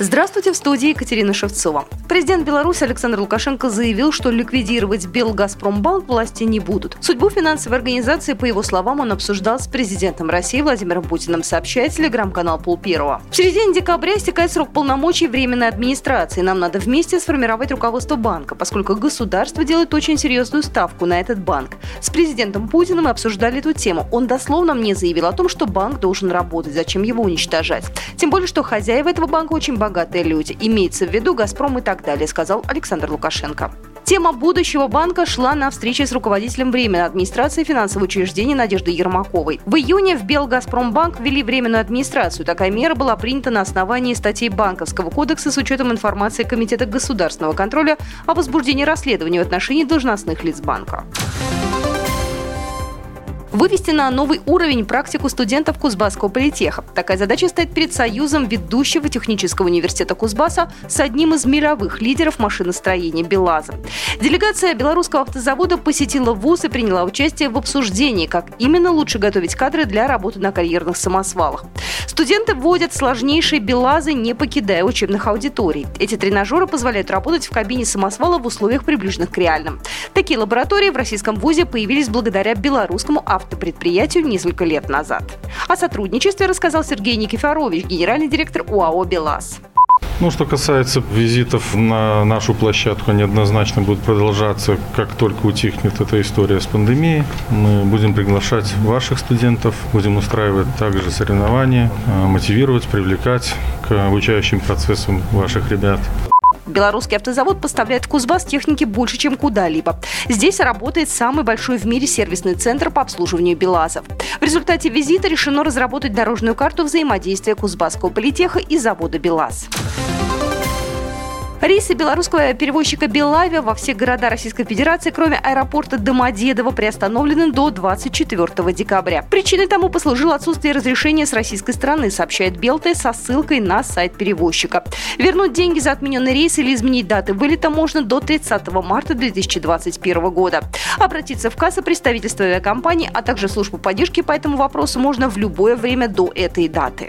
Здравствуйте, в студии Екатерина Шевцова. Президент Беларуси Александр Лукашенко заявил, что ликвидировать Белгазпромбанк власти не будут. Судьбу финансовой организации, по его словам, он обсуждал с президентом России Владимиром Путиным, сообщает телеграм-канал Пол Первого. В середине декабря истекает срок полномочий Временной администрации. Нам надо вместе сформировать руководство банка, поскольку государство делает очень серьезную ставку на этот банк. С президентом Путиным мы обсуждали эту тему. Он дословно мне заявил о том, что банк должен работать, зачем его уничтожать. Тем более, что хозяева этого банка очень богатые люди. Имеется в виду «Газпром» и так далее, сказал Александр Лукашенко. Тема будущего банка шла на встрече с руководителем Временной администрации финансового учреждения Надеждой Ермаковой. В июне в Белгазпромбанк ввели временную администрацию. Такая мера была принята на основании статей Банковского кодекса с учетом информации Комитета государственного контроля о возбуждении расследования в отношении должностных лиц банка вывести на новый уровень практику студентов Кузбасского политеха. Такая задача стоит перед Союзом ведущего технического университета Кузбасса с одним из мировых лидеров машиностроения БелАЗа. Делегация белорусского автозавода посетила ВУЗ и приняла участие в обсуждении, как именно лучше готовить кадры для работы на карьерных самосвалах. Студенты вводят сложнейшие БелАЗы, не покидая учебных аудиторий. Эти тренажеры позволяют работать в кабине самосвала в условиях, приближенных к реальным. Такие лаборатории в российском ВУЗе появились благодаря белорусскому автопредприятию несколько лет назад. О сотрудничестве рассказал Сергей Никифорович, генеральный директор УАО «БелАЗ». Ну, что касается визитов на нашу площадку, они однозначно будут продолжаться, как только утихнет эта история с пандемией. Мы будем приглашать ваших студентов, будем устраивать также соревнования, э, мотивировать, привлекать к обучающим процессам ваших ребят. Белорусский автозавод поставляет в Кузбасс техники больше, чем куда-либо. Здесь работает самый большой в мире сервисный центр по обслуживанию БелАЗов. В результате визита решено разработать дорожную карту взаимодействия Кузбасского политеха и завода «БелАЗ». Рейсы белорусского перевозчика «Белавиа» во всех города Российской Федерации, кроме аэропорта Домодедово, приостановлены до 24 декабря. Причиной тому послужило отсутствие разрешения с российской стороны, сообщает Белта со ссылкой на сайт перевозчика. Вернуть деньги за отмененный рейс или изменить даты вылета можно до 30 марта 2021 года. Обратиться в кассу представительства авиакомпании, а также службу поддержки по этому вопросу можно в любое время до этой даты.